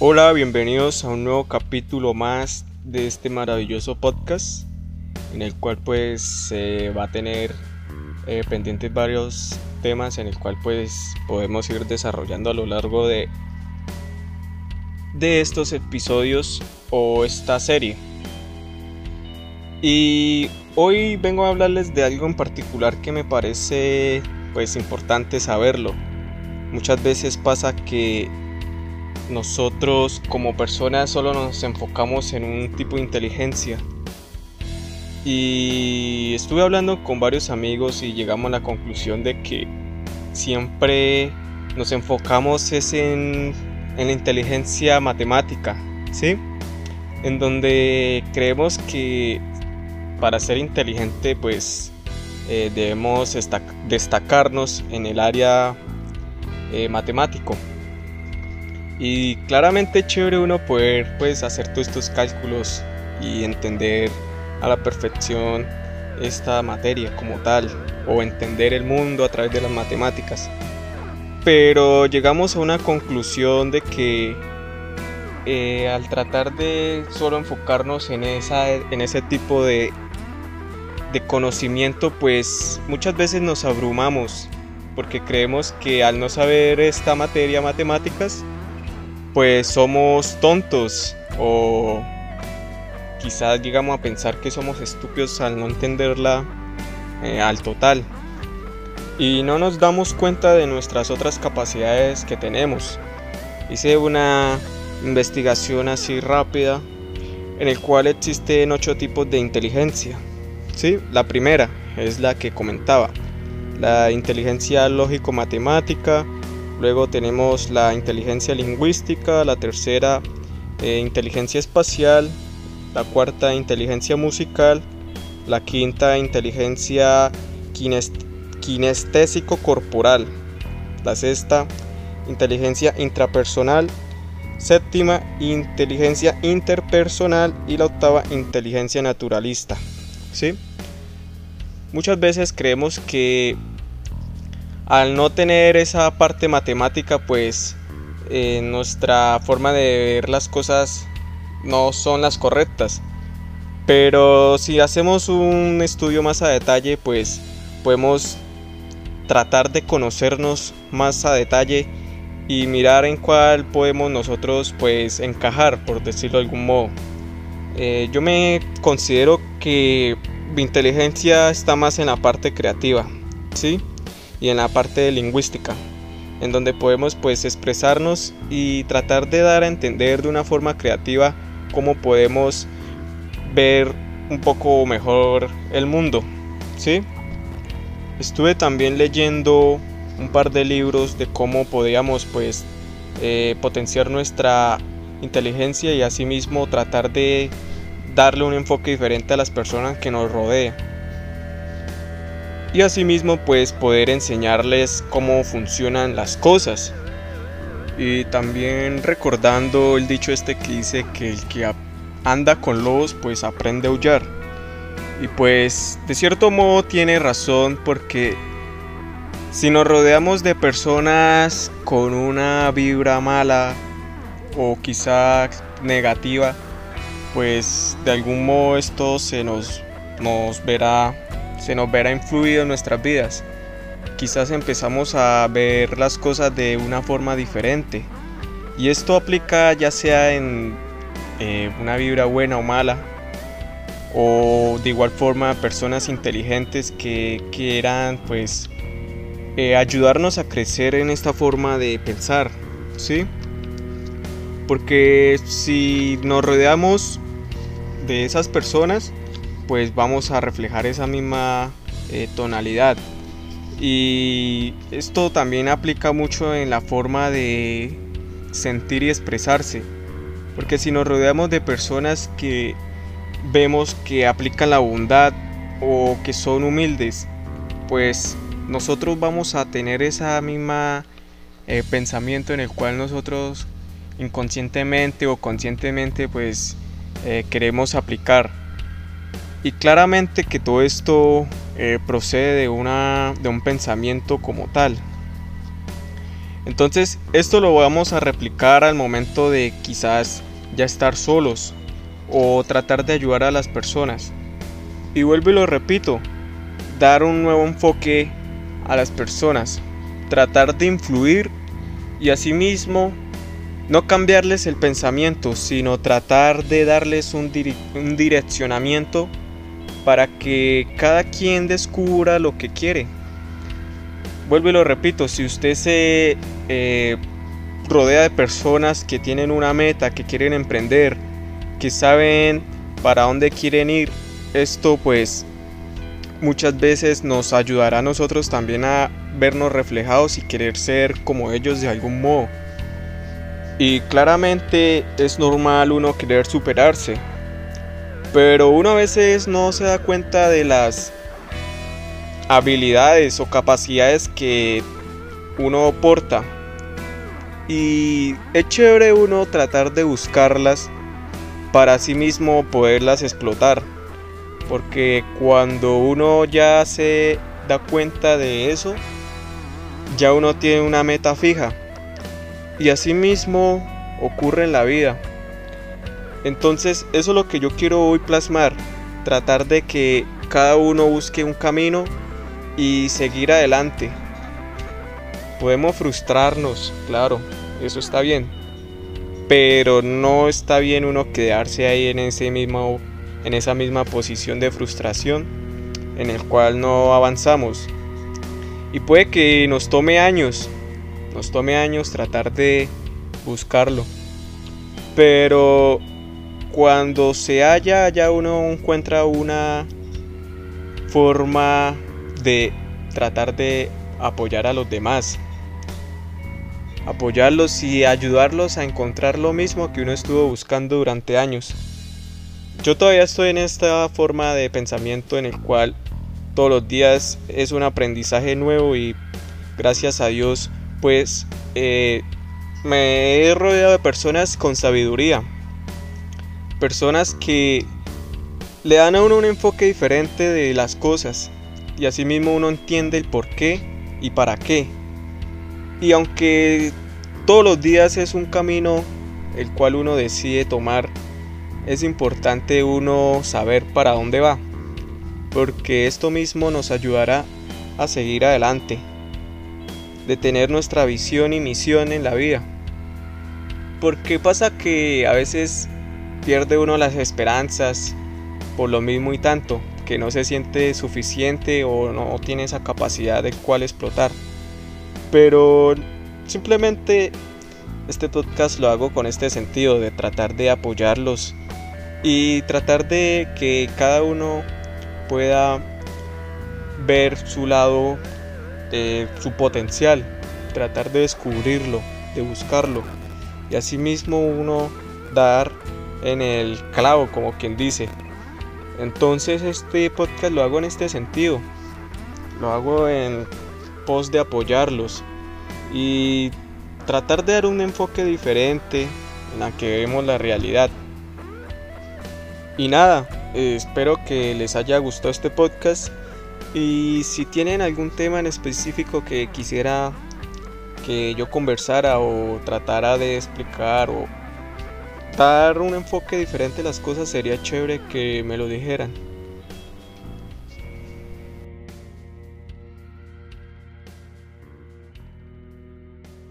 Hola, bienvenidos a un nuevo capítulo más de este maravilloso podcast en el cual pues se va a tener eh, pendientes varios temas en el cual pues podemos ir desarrollando a lo largo de de estos episodios o esta serie. Y hoy vengo a hablarles de algo en particular que me parece pues importante saberlo. Muchas veces pasa que nosotros como personas solo nos enfocamos en un tipo de inteligencia. Y estuve hablando con varios amigos y llegamos a la conclusión de que siempre nos enfocamos es en, en la inteligencia matemática, ¿sí? En donde creemos que para ser inteligente pues eh, debemos destacarnos en el área eh, matemático. Y claramente chévere uno poder pues hacer todos estos cálculos y entender a la perfección esta materia como tal o entender el mundo a través de las matemáticas. Pero llegamos a una conclusión de que eh, al tratar de solo enfocarnos en, esa, en ese tipo de, de conocimiento, pues muchas veces nos abrumamos porque creemos que al no saber esta materia matemáticas, pues somos tontos o quizás llegamos a pensar que somos estúpidos al no entenderla eh, al total y no nos damos cuenta de nuestras otras capacidades que tenemos. Hice una investigación así rápida en el cual existen ocho tipos de inteligencia. ¿sí? La primera es la que comentaba, la inteligencia lógico-matemática, luego tenemos la inteligencia lingüística, la tercera eh, inteligencia espacial, la cuarta inteligencia musical, la quinta inteligencia kinestésico corporal, la sexta inteligencia intrapersonal, séptima inteligencia interpersonal y la octava inteligencia naturalista. ¿sí? Muchas veces creemos que al no tener esa parte matemática, pues eh, nuestra forma de ver las cosas no son las correctas. Pero si hacemos un estudio más a detalle, pues podemos tratar de conocernos más a detalle y mirar en cuál podemos nosotros pues encajar, por decirlo de algún modo. Eh, yo me considero que mi inteligencia está más en la parte creativa, ¿sí? Y en la parte lingüística, en donde podemos pues expresarnos y tratar de dar a entender de una forma creativa cómo podemos ver un poco mejor el mundo, ¿sí? Estuve también leyendo un par de libros de cómo podíamos pues eh, potenciar nuestra inteligencia y asimismo tratar de darle un enfoque diferente a las personas que nos rodean. Y asimismo pues poder enseñarles cómo funcionan las cosas. Y también recordando el dicho este que dice que el que anda con lobos pues aprende a aullar. Y pues de cierto modo tiene razón porque si nos rodeamos de personas con una vibra mala o quizá negativa, pues de algún modo esto se nos, nos verá se nos verá influido en nuestras vidas. Quizás empezamos a ver las cosas de una forma diferente. Y esto aplica ya sea en eh, una vibra buena o mala. O de igual forma personas inteligentes que quieran pues eh, ayudarnos a crecer en esta forma de pensar. ¿Sí? Porque si nos rodeamos de esas personas, pues vamos a reflejar esa misma eh, tonalidad. Y esto también aplica mucho en la forma de sentir y expresarse. Porque si nos rodeamos de personas que vemos que aplican la bondad o que son humildes, pues nosotros vamos a tener esa misma eh, pensamiento en el cual nosotros inconscientemente o conscientemente pues eh, queremos aplicar. Y claramente que todo esto eh, procede de, una, de un pensamiento como tal. Entonces esto lo vamos a replicar al momento de quizás ya estar solos o tratar de ayudar a las personas. Y vuelvo y lo repito, dar un nuevo enfoque a las personas, tratar de influir y asimismo no cambiarles el pensamiento, sino tratar de darles un, direccionamiento para que cada quien descubra lo que quiere. Vuelvo y lo repito, si usted se eh, rodea de personas que tienen una meta, que quieren emprender, que saben para dónde quieren ir, esto pues muchas veces nos ayudará a nosotros también a vernos reflejados y querer ser como ellos de algún modo. Y claramente es normal uno querer superarse, pero uno a veces no se da cuenta de las habilidades o capacidades que uno porta. Y es chévere uno tratar de buscarlas para sí mismo poderlas explotar. Porque cuando uno ya se da cuenta de eso, ya uno tiene una meta fija. Y así mismo ocurre en la vida. Entonces eso es lo que yo quiero hoy plasmar. Tratar de que cada uno busque un camino y seguir adelante. Podemos frustrarnos, claro, eso está bien. Pero no está bien uno quedarse ahí en ese mismo en esa misma posición de frustración en el cual no avanzamos. Y puede que nos tome años, nos tome años tratar de buscarlo. Pero cuando se halla, ya uno encuentra una forma de tratar de apoyar a los demás. Apoyarlos y ayudarlos a encontrar lo mismo que uno estuvo buscando durante años. Yo todavía estoy en esta forma de pensamiento en el cual todos los días es un aprendizaje nuevo y gracias a Dios pues eh, me he rodeado de personas con sabiduría. Personas que le dan a uno un enfoque diferente de las cosas y asimismo uno entiende el por qué y para qué. Y aunque todos los días es un camino el cual uno decide tomar es importante uno saber para dónde va, porque esto mismo nos ayudará a seguir adelante, de tener nuestra visión y misión en la vida. Porque pasa que a veces pierde uno las esperanzas por lo mismo y tanto, que no se siente suficiente o no tiene esa capacidad de cual explotar. Pero simplemente este podcast lo hago con este sentido de tratar de apoyarlos y tratar de que cada uno pueda ver su lado, de su potencial, tratar de descubrirlo, de buscarlo y asimismo uno dar en el clavo, como quien dice. Entonces este podcast lo hago en este sentido, lo hago en pos de apoyarlos y tratar de dar un enfoque diferente en la que vemos la realidad. Y nada, eh, espero que les haya gustado este podcast. Y si tienen algún tema en específico que quisiera que yo conversara o tratara de explicar o dar un enfoque diferente a las cosas, sería chévere que me lo dijeran.